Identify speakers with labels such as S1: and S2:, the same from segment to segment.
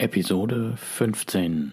S1: Episode 15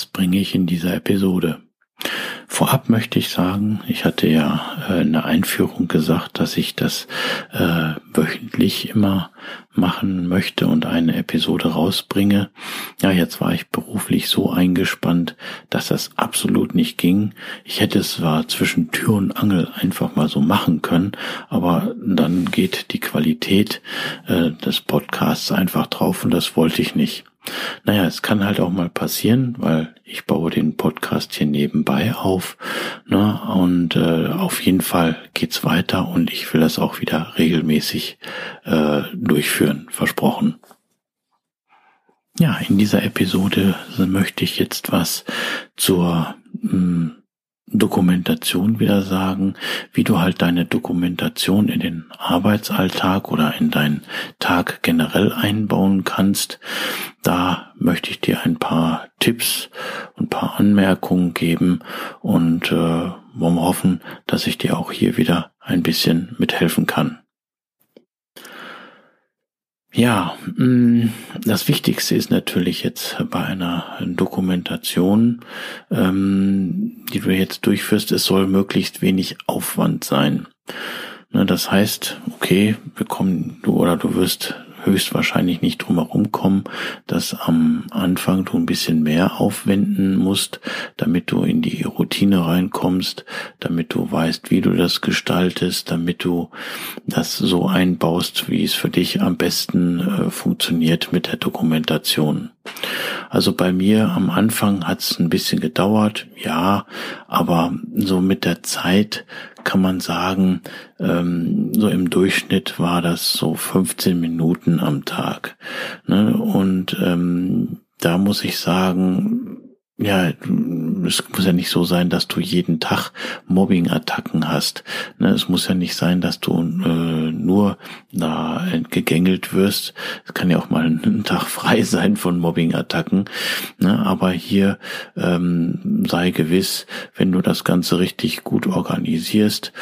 S1: Was bringe ich in dieser Episode? Vorab möchte ich sagen, ich hatte ja äh, in der Einführung gesagt, dass ich das äh, wöchentlich immer machen möchte und eine Episode rausbringe. Ja, jetzt war ich beruflich so eingespannt, dass das absolut nicht ging. Ich hätte es zwar zwischen Tür und Angel einfach mal so machen können, aber dann geht die Qualität äh, des Podcasts einfach drauf und das wollte ich nicht. Naja, es kann halt auch mal passieren, weil ich baue den Podcast hier nebenbei auf. Ne? Und äh, auf jeden Fall geht's weiter und ich will das auch wieder regelmäßig äh, durchführen, versprochen. Ja, in dieser Episode möchte ich jetzt was zur mh, hm, Dokumentation wieder sagen, wie du halt deine Dokumentation in den Arbeitsalltag oder in deinen Tag generell einbauen kannst. Da möchte ich dir ein paar Tipps und ein paar Anmerkungen geben und äh, wollen hoffen, dass ich dir auch hier wieder ein bisschen mithelfen kann. Ja, mm, das Wichtigste ist natürlich jetzt bei einer Dokumentation, ähm, die du jetzt durchführst, es soll möglichst wenig Aufwand sein. Ne, das heißt, okay, wir kommen, du oder du wirst höchstwahrscheinlich nicht drum herum kommen, dass am Anfang du ein bisschen mehr aufwenden musst, damit du in die Routine reinkommst, damit du weißt, wie du das gestaltest, damit du das so einbaust, wie es für dich am besten äh, funktioniert mit der Dokumentation. Also bei mir am Anfang hat es ein bisschen gedauert, ja, aber so mit der Zeit kann man sagen, ähm, so im Durchschnitt war das so 15 Minuten am Tag. Ne? Und ähm, da muss ich sagen, ja, es muss ja nicht so sein, dass du jeden Tag Mobbing-Attacken hast. Ne, es muss ja nicht sein, dass du äh, nur da gegängelt wirst. Es kann ja auch mal ein Tag frei sein von Mobbing-Attacken. Ne, aber hier ähm, sei gewiss, wenn du das Ganze richtig gut organisierst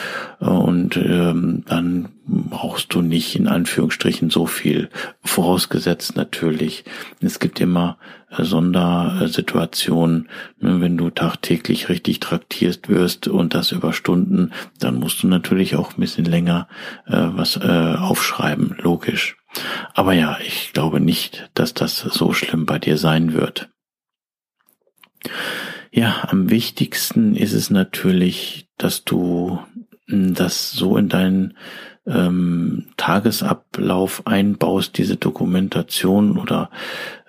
S1: äh, und ähm, dann brauchst du nicht in Anführungsstrichen so viel. Vorausgesetzt natürlich, es gibt immer äh, Sondersituationen, ne, wenn du tagtäglich richtig traktierst wirst und das über Stunden, dann musst du natürlich auch ein bisschen länger äh, was äh, aufschreiben, logisch. Aber ja, ich glaube nicht, dass das so schlimm bei dir sein wird. Ja, am wichtigsten ist es natürlich, dass du hm, das so in deinen ähm, Tagesablauf einbaust, diese Dokumentation oder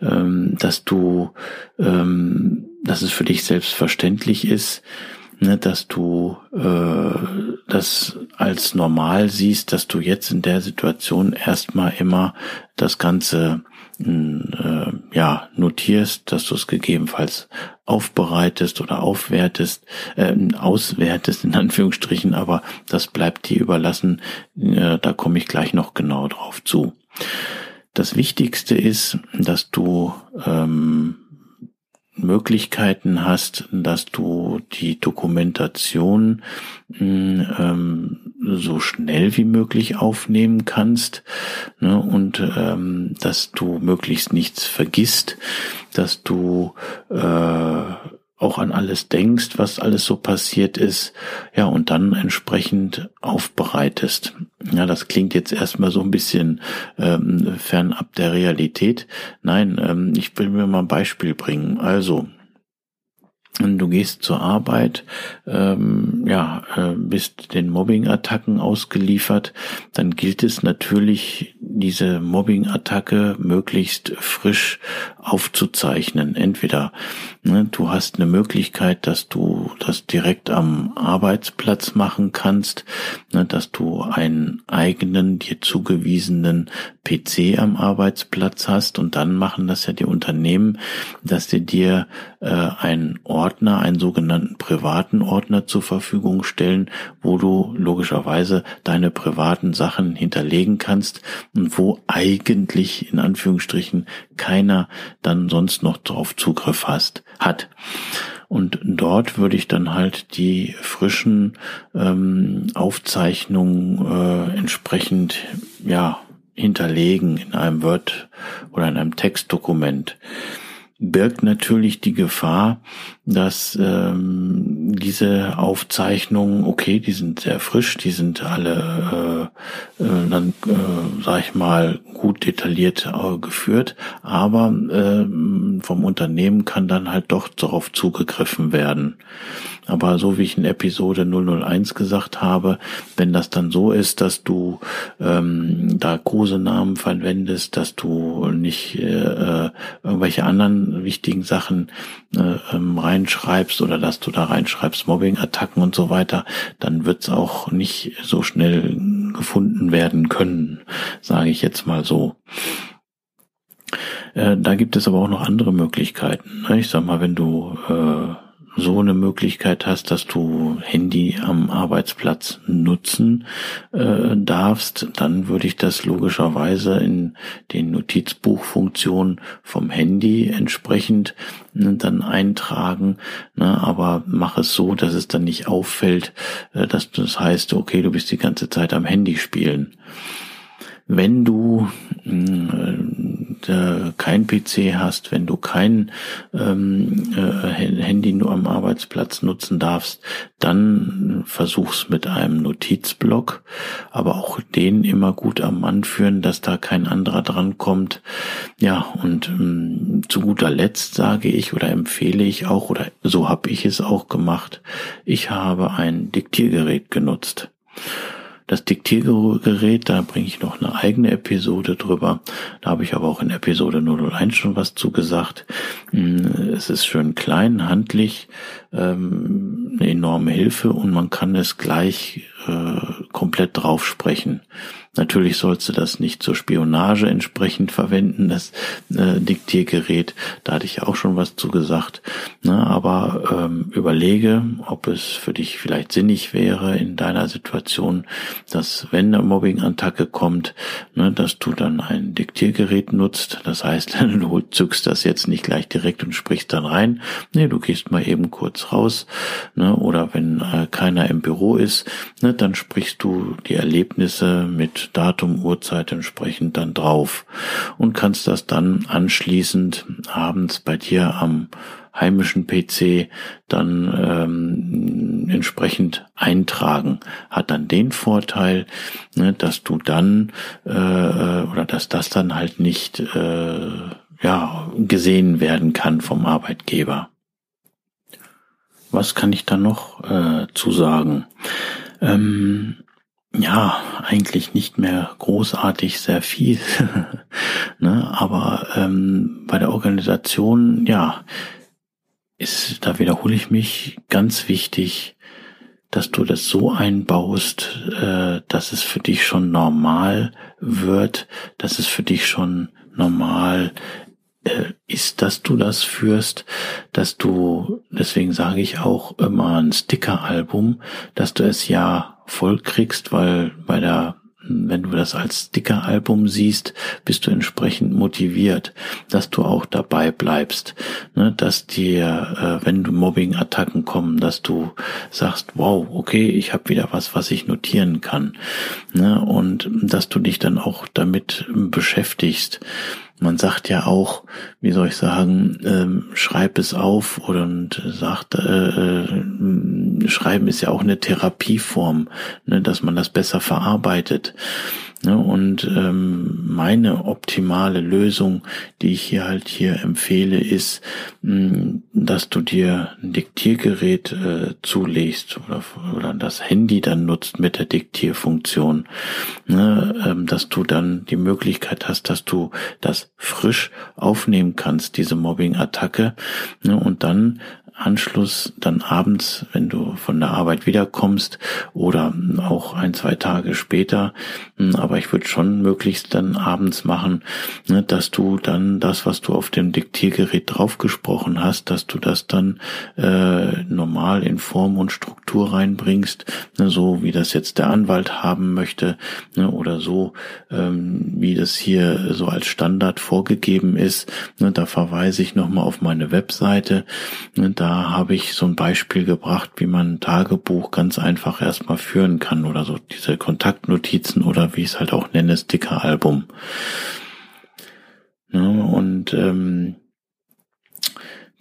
S1: ähm, dass du, ähm, dass es für dich selbstverständlich ist, ne, dass du äh, das als normal siehst, dass du jetzt in der Situation erstmal immer das Ganze äh, ja notierst, dass du es gegebenenfalls aufbereitest oder aufwertest, äh, auswertest in Anführungsstrichen, aber das bleibt dir überlassen. Äh, da komme ich gleich noch genau drauf zu. Das Wichtigste ist, dass du ähm, Möglichkeiten hast, dass du die Dokumentation hm, ähm, so schnell wie möglich aufnehmen kannst ne, und ähm, dass du möglichst nichts vergisst, dass du äh, auch an alles denkst, was alles so passiert ist, ja, und dann entsprechend aufbereitest. Ja, das klingt jetzt erstmal so ein bisschen ähm, fernab der Realität. Nein, ähm, ich will mir mal ein Beispiel bringen. Also, Du gehst zur Arbeit, ähm, ja, äh, bist den Mobbing-Attacken ausgeliefert, dann gilt es natürlich, diese Mobbing-Attacke möglichst frisch aufzuzeichnen. Entweder du hast eine Möglichkeit, dass du das direkt am Arbeitsplatz machen kannst, ne, dass du einen eigenen dir zugewiesenen PC am Arbeitsplatz hast. Und dann machen das ja die Unternehmen, dass sie dir äh, einen Ordner, einen sogenannten privaten Ordner zur Verfügung stellen, wo du logischerweise deine privaten Sachen hinterlegen kannst und wo eigentlich in Anführungsstrichen keiner dann sonst noch drauf Zugriff hast, hat. Und dort würde ich dann halt die frischen ähm, Aufzeichnungen äh, entsprechend ja hinterlegen in einem Word oder in einem Textdokument birgt natürlich die Gefahr, dass ähm, diese Aufzeichnungen, okay, die sind sehr frisch, die sind alle äh, äh, dann, äh, sag ich mal, gut detailliert äh, geführt, aber äh, vom Unternehmen kann dann halt doch darauf zugegriffen werden. Aber so wie ich in Episode 001 gesagt habe, wenn das dann so ist, dass du ähm, da Kosenamen verwendest, dass du nicht äh, äh, irgendwelche anderen wichtigen Sachen äh, ähm, reinschreibst oder dass du da reinschreibst Mobbing-Attacken und so weiter, dann wird's auch nicht so schnell gefunden werden können, sage ich jetzt mal so. Äh, da gibt es aber auch noch andere Möglichkeiten. Ne? Ich sag mal, wenn du äh, so eine Möglichkeit hast, dass du Handy am Arbeitsplatz nutzen äh, darfst, dann würde ich das logischerweise in den Notizbuchfunktionen vom Handy entsprechend ne, dann eintragen. Ne, aber mach es so, dass es dann nicht auffällt, äh, dass das heißt, okay, du bist die ganze Zeit am Handy spielen. Wenn du äh, kein PC hast, wenn du kein ähm, äh, Handy nur am Arbeitsplatz nutzen darfst, dann versuch's mit einem Notizblock, aber auch den immer gut am Mann führen, dass da kein anderer dran kommt. Ja, und ähm, zu guter Letzt sage ich oder empfehle ich auch, oder so habe ich es auch gemacht, ich habe ein Diktiergerät genutzt. Das Diktiergerät, da bringe ich noch eine eigene Episode drüber. Da habe ich aber auch in Episode 001 schon was zugesagt. Hm, es ist schön klein, handlich, ähm, eine enorme Hilfe und man kann es gleich äh, komplett drauf sprechen. Natürlich sollst du das nicht zur Spionage entsprechend verwenden, das äh, Diktiergerät. Da hatte ich auch schon was zu gesagt. Ne, aber ähm, überlege, ob es für dich vielleicht sinnig wäre in deiner Situation, dass wenn eine Mobbing-Attacke kommt, ne, dass du dann ein Diktiergerät nutzt. Das heißt, du zückst das jetzt nicht gleich direkt und sprichst dann rein. Nee, du gehst mal eben kurz raus. Ne, oder wenn äh, keiner im Büro ist, ne, dann sprichst du die Erlebnisse mit Datum, Uhrzeit entsprechend dann drauf und kannst das dann anschließend abends bei dir am heimischen PC dann ähm, entsprechend eintragen. Hat dann den Vorteil, ne, dass du dann äh, oder dass das dann halt nicht äh, ja gesehen werden kann vom Arbeitgeber. Was kann ich da noch äh, zu sagen? Ähm, ja, eigentlich nicht mehr großartig sehr viel. ne? Aber ähm, bei der Organisation, ja, ist, da wiederhole ich mich, ganz wichtig, dass du das so einbaust, äh, dass es für dich schon normal wird, dass es für dich schon normal ist, dass du das führst, dass du, deswegen sage ich auch immer ein Sticker-Album, dass du es ja voll kriegst, weil bei der wenn du das als Sticker-Album siehst, bist du entsprechend motiviert, dass du auch dabei bleibst, ne, dass dir, äh, wenn du Mobbing-Attacken kommen, dass du sagst, wow, okay, ich habe wieder was, was ich notieren kann, ne, und dass du dich dann auch damit beschäftigst. Man sagt ja auch, wie soll ich sagen, ähm, schreib es auf und sagt, äh, äh, schreiben ist ja auch eine Therapieform, ne, dass man das besser verarbeitet. Ne, und ähm, meine optimale Lösung, die ich hier halt hier empfehle, ist, mh, dass du dir ein Diktiergerät äh, zulegst oder, oder das Handy dann nutzt mit der Diktierfunktion, ne, ähm, dass du dann die Möglichkeit hast, dass du das frisch aufnehmen kannst, diese Mobbing-Attacke, ne, und dann Anschluss dann abends, wenn du von der Arbeit wiederkommst oder auch ein, zwei Tage später. Hm, aber ich würde schon möglichst dann abends machen, ne, dass du dann das, was du auf dem Diktiergerät draufgesprochen hast, dass du das dann äh, normal in Form und Struktur reinbringst, ne, so wie das jetzt der Anwalt haben möchte ne, oder so, ähm, wie das hier so als Standard vorgegeben ist. Ne, da verweise ich nochmal auf meine Webseite. Ne, da da habe ich so ein Beispiel gebracht, wie man ein Tagebuch ganz einfach erstmal führen kann oder so diese Kontaktnotizen oder wie ich es halt auch nenne, Sticker-Album. Ne, und ähm,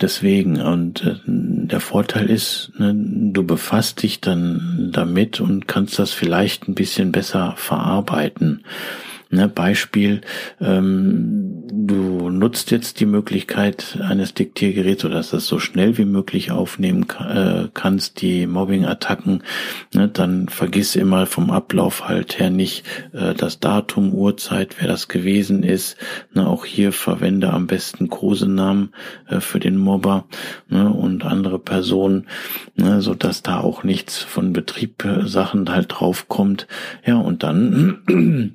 S1: deswegen, und äh, der Vorteil ist, ne, du befasst dich dann damit und kannst das vielleicht ein bisschen besser verarbeiten. Ne, Beispiel, ähm, du nutzt jetzt die Möglichkeit eines Diktiergeräts oder dass das so schnell wie möglich aufnehmen äh, kannst, die Mobbing-Attacken, ne, dann vergiss immer vom Ablauf halt her nicht äh, das Datum, Uhrzeit, wer das gewesen ist. Ne, auch hier verwende am besten Kosenamen äh, für den Mobber ne, und andere Personen, ne, so dass da auch nichts von Betrieb äh, halt draufkommt. Ja, und dann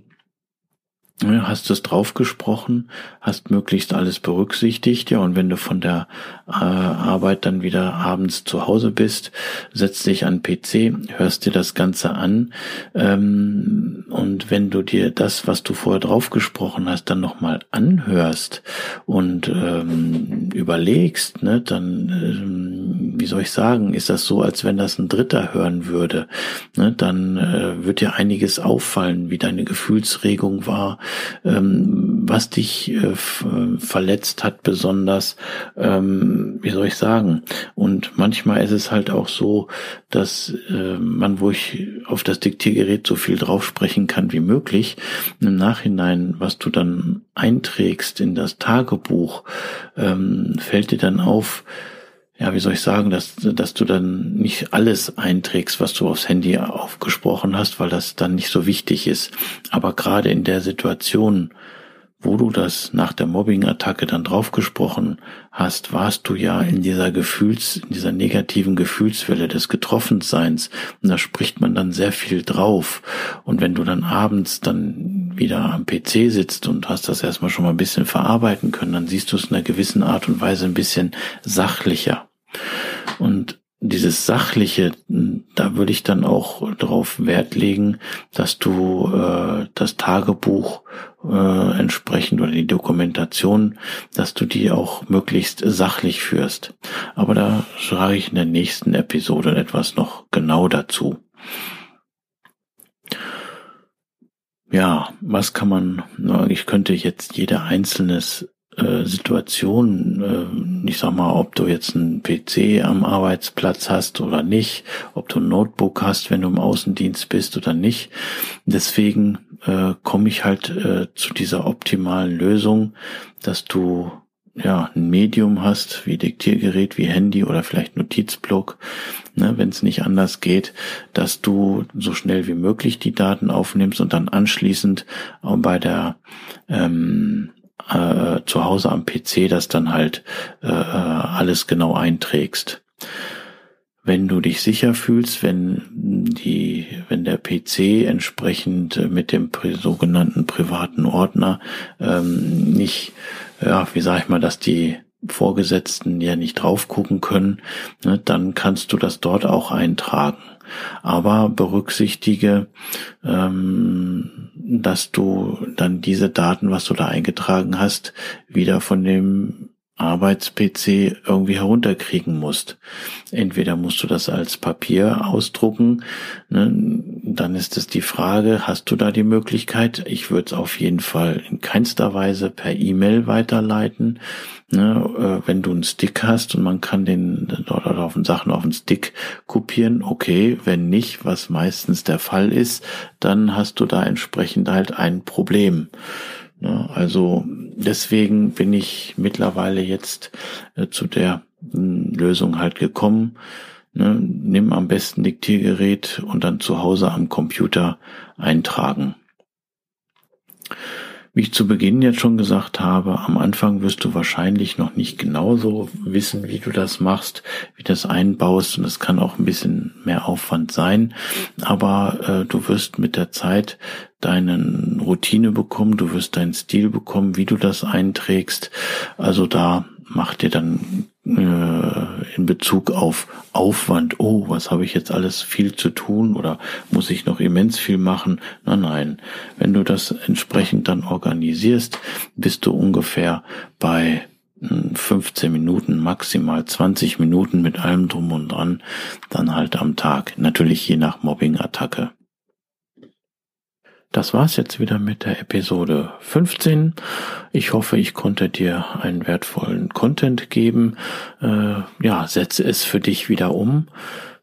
S1: hast es draufgesprochen, hast möglichst alles berücksichtigt, ja, und wenn du von der äh, Arbeit dann wieder abends zu Hause bist, setzt dich an PC, hörst dir das Ganze an, ähm, und wenn du dir das, was du vorher draufgesprochen hast, dann nochmal anhörst und ähm, überlegst, ne, dann, ähm, wie soll ich sagen, ist das so, als wenn das ein Dritter hören würde, ne, dann äh, wird dir einiges auffallen, wie deine Gefühlsregung war, ähm, was dich äh, verletzt hat besonders, ähm, wie soll ich sagen. Und manchmal ist es halt auch so, dass äh, man, wo ich auf das Diktiergerät so viel drauf sprechen kann wie möglich, im Nachhinein, was du dann einträgst in das Tagebuch, ähm, fällt dir dann auf, ja, wie soll ich sagen, dass, dass du dann nicht alles einträgst, was du aufs Handy aufgesprochen hast, weil das dann nicht so wichtig ist. Aber gerade in der Situation, wo du das nach der Mobbing-Attacke dann draufgesprochen hast, warst du ja in dieser Gefühls, in dieser negativen Gefühlswelle des Getroffenseins. Und da spricht man dann sehr viel drauf. Und wenn du dann abends dann wieder am PC sitzt und hast das erstmal schon mal ein bisschen verarbeiten können, dann siehst du es in einer gewissen Art und Weise ein bisschen sachlicher. Und dieses Sachliche, da würde ich dann auch darauf Wert legen, dass du äh, das Tagebuch äh, entsprechend oder die Dokumentation, dass du die auch möglichst sachlich führst. Aber da sage ich in der nächsten Episode etwas noch genau dazu. Ja, was kann man, ich könnte jetzt jeder einzelnes äh, Situation, äh, ich sag mal, ob du jetzt einen PC am Arbeitsplatz hast oder nicht, ob du ein Notebook hast, wenn du im Außendienst bist oder nicht. Deswegen äh, komme ich halt äh, zu dieser optimalen Lösung, dass du ja ein Medium hast, wie Diktiergerät, wie Handy oder vielleicht Notizblock, ne, wenn es nicht anders geht, dass du so schnell wie möglich die Daten aufnimmst und dann anschließend auch bei der ähm, äh, zu Hause am PC das dann halt äh, alles genau einträgst. Wenn du dich sicher fühlst, wenn die, wenn der PC entsprechend mit dem sogenannten privaten Ordner ähm, nicht, ja, wie sag ich mal, dass die Vorgesetzten ja nicht drauf gucken können, ne, dann kannst du das dort auch eintragen. Aber berücksichtige, ähm, dass du dann diese Daten, was du da eingetragen hast, wieder von dem Arbeits-PC irgendwie herunterkriegen musst. Entweder musst du das als Papier ausdrucken, ne, dann ist es die Frage, hast du da die Möglichkeit? Ich würde es auf jeden Fall in keinster Weise per E-Mail weiterleiten. Ne, äh, wenn du einen Stick hast und man kann den dort auf den Sachen auf den Stick kopieren, okay, wenn nicht, was meistens der Fall ist, dann hast du da entsprechend halt ein Problem. Ne, also deswegen bin ich mittlerweile jetzt äh, zu der hm, Lösung halt gekommen. Ne, nimm am besten Diktiergerät und dann zu Hause am Computer eintragen. Wie ich zu Beginn jetzt schon gesagt habe, am Anfang wirst du wahrscheinlich noch nicht genauso wissen, wie du das machst, wie das einbaust. Und es kann auch ein bisschen mehr Aufwand sein, aber äh, du wirst mit der Zeit deinen Routine bekommen, du wirst deinen Stil bekommen, wie du das einträgst. Also da macht dir dann äh, in Bezug auf Aufwand, oh, was habe ich jetzt alles viel zu tun oder muss ich noch immens viel machen? Nein, nein. Wenn du das entsprechend dann organisierst, bist du ungefähr bei 15 hm, Minuten, maximal 20 Minuten mit allem drum und dran, dann halt am Tag. Natürlich je nach Mobbing-Attacke. Das war's jetzt wieder mit der Episode 15. Ich hoffe, ich konnte dir einen wertvollen Content geben. Äh, ja, setze es für dich wieder um.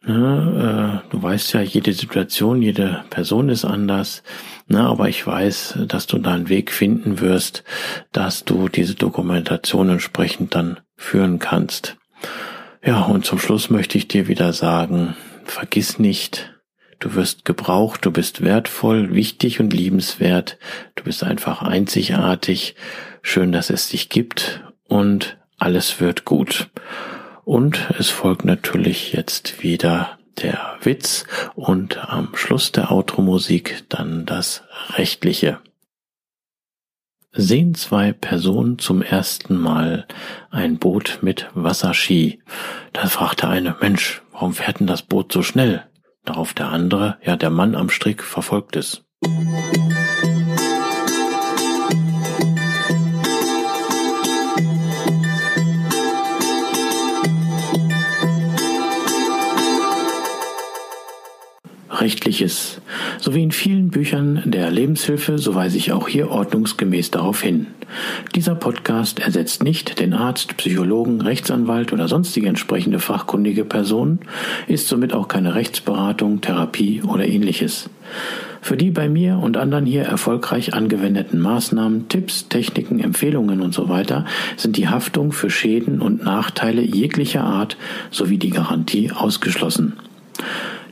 S1: Ne, äh, du weißt ja, jede Situation, jede Person ist anders. Ne, aber ich weiß, dass du da einen Weg finden wirst, dass du diese Dokumentation entsprechend dann führen kannst. Ja, und zum Schluss möchte ich dir wieder sagen, vergiss nicht, Du wirst gebraucht, du bist wertvoll, wichtig und liebenswert. Du bist einfach einzigartig. Schön, dass es dich gibt und alles wird gut. Und es folgt natürlich jetzt wieder der Witz und am Schluss der Outro-Musik dann das Rechtliche. Sehen zwei Personen zum ersten Mal ein Boot mit Wasserski. Da fragt der eine, Mensch, warum fährt denn das Boot so schnell? Darauf der andere, ja, der Mann am Strick verfolgt es. Rechtliches. So wie in vielen Büchern der Lebenshilfe, so weise ich auch hier ordnungsgemäß darauf hin. Dieser Podcast ersetzt nicht den Arzt, Psychologen, Rechtsanwalt oder sonstige entsprechende fachkundige Person, ist somit auch keine Rechtsberatung, Therapie oder ähnliches. Für die bei mir und anderen hier erfolgreich angewendeten Maßnahmen, Tipps, Techniken, Empfehlungen und so weiter sind die Haftung für Schäden und Nachteile jeglicher Art sowie die Garantie ausgeschlossen.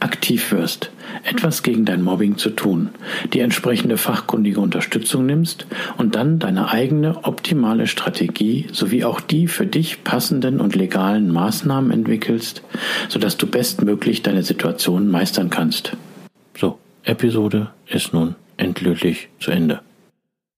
S1: aktiv wirst, etwas gegen dein Mobbing zu tun, die entsprechende fachkundige Unterstützung nimmst und dann deine eigene optimale Strategie sowie auch die für dich passenden und legalen Maßnahmen entwickelst, sodass du bestmöglich deine Situation meistern kannst. So, Episode ist nun endgültig zu Ende.